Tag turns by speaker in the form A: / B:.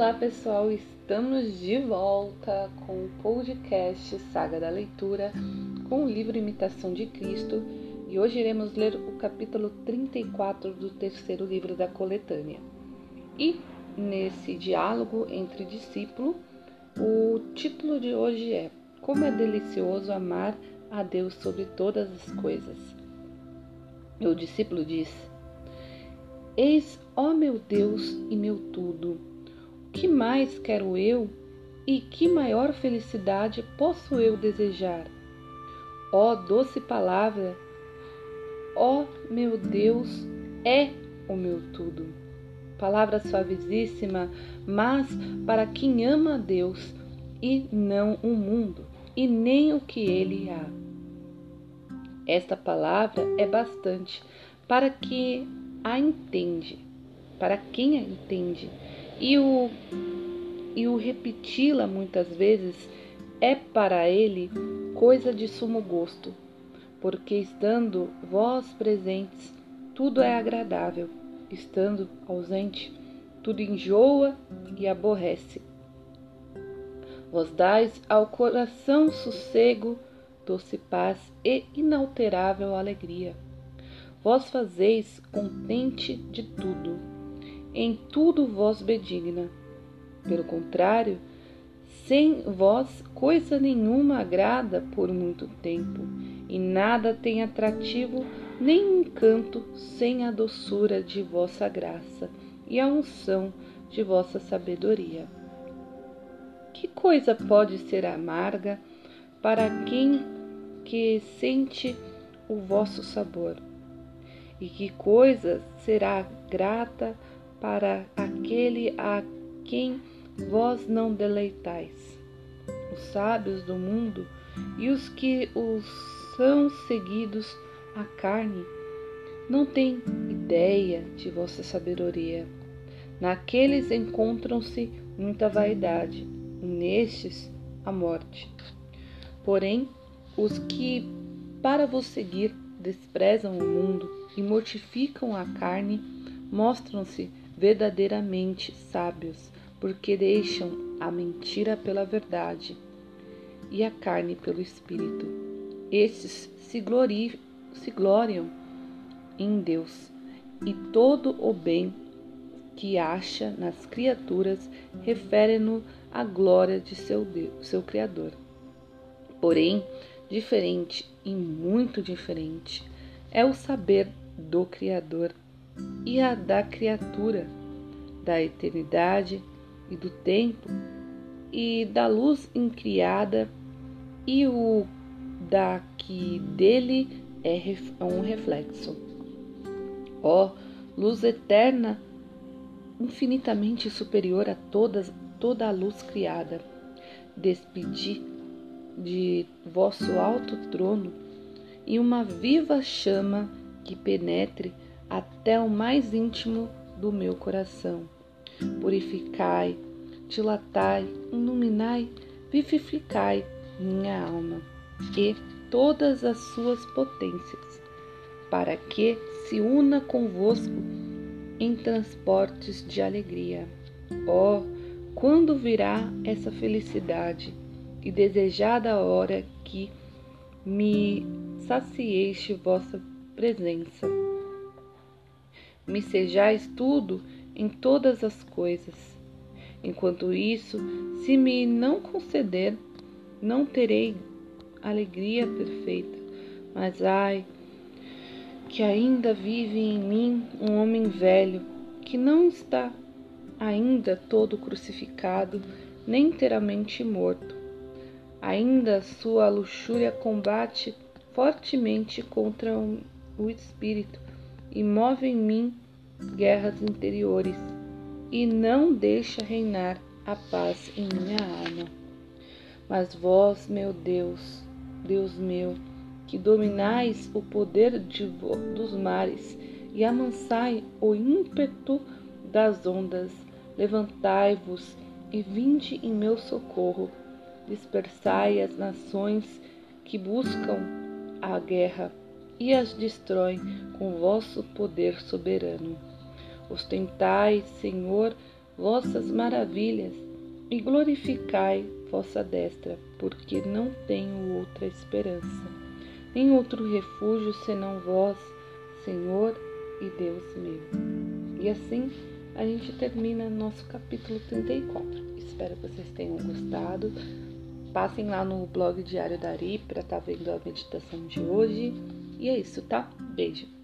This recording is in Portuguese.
A: Olá pessoal, estamos de volta com o podcast Saga da Leitura com o livro Imitação de Cristo e hoje iremos ler o capítulo 34 do terceiro livro da coletânea. E nesse diálogo entre discípulo, o título de hoje é Como é delicioso amar a Deus sobre todas as coisas. E o discípulo diz: Eis, ó meu Deus e meu tudo que mais quero eu e que maior felicidade posso eu desejar? Ó doce palavra, ó meu Deus, é o meu tudo. Palavra suavíssima, mas para quem ama a Deus e não o mundo e nem o que ele há. Esta palavra é bastante para que a entende, para quem a entende e o, e o repeti-la muitas vezes é para ele coisa de sumo gosto, porque estando vós presentes, tudo é agradável, estando ausente, tudo enjoa e aborrece. Vós dais ao coração sossego, doce paz e inalterável alegria. Vós fazeis contente de tudo em tudo vós benigna. Pelo contrário, sem vós coisa nenhuma agrada por muito tempo, e nada tem atrativo nem encanto sem a doçura de vossa graça e a unção de vossa sabedoria. Que coisa pode ser amarga para quem que sente o vosso sabor? E que coisa será grata para aquele a quem vós não deleitais. Os sábios do mundo e os que os são seguidos à carne não têm ideia de vossa sabedoria. Naqueles encontram-se muita vaidade, nestes a morte. Porém, os que para vos seguir desprezam o mundo e mortificam a carne, mostram-se verdadeiramente sábios, porque deixam a mentira pela verdade e a carne pelo espírito. Estes se, glori se gloriam em Deus, e todo o bem que acha nas criaturas refere-no à glória de seu Deus, seu Criador. Porém, diferente e muito diferente é o saber do Criador e a da criatura, da eternidade e do tempo, e da luz incriada, e o da que dele é um reflexo. Ó luz eterna, infinitamente superior a todas, toda a luz criada, despedi de vosso alto trono e uma viva chama que penetre até o mais íntimo do meu coração. Purificai, dilatai, iluminai, vivificai minha alma e todas as suas potências, para que se una convosco em transportes de alegria. Oh, quando virá essa felicidade e desejada hora que me sacieiste vossa presença me sejais tudo em todas as coisas. Enquanto isso, se me não conceder, não terei alegria perfeita. Mas ai, que ainda vive em mim um homem velho, que não está ainda todo crucificado, nem inteiramente morto. Ainda sua luxúria combate fortemente contra o espírito e move em mim guerras interiores e não deixa reinar a paz em minha alma. Mas vós, meu Deus, Deus meu, que dominais o poder de, dos mares e amansai o ímpeto das ondas, levantai-vos e vinde em meu socorro. Dispersai as nações que buscam a guerra e as destroem com vosso poder soberano. Ostentai, Senhor, vossas maravilhas e glorificai vossa destra, porque não tenho outra esperança, nem outro refúgio senão vós, Senhor e Deus meu. E assim a gente termina nosso capítulo 34. Espero que vocês tenham gostado. Passem lá no blog Diário da Ari para estar tá vendo a meditação de hoje. E é isso, tá? Beijo!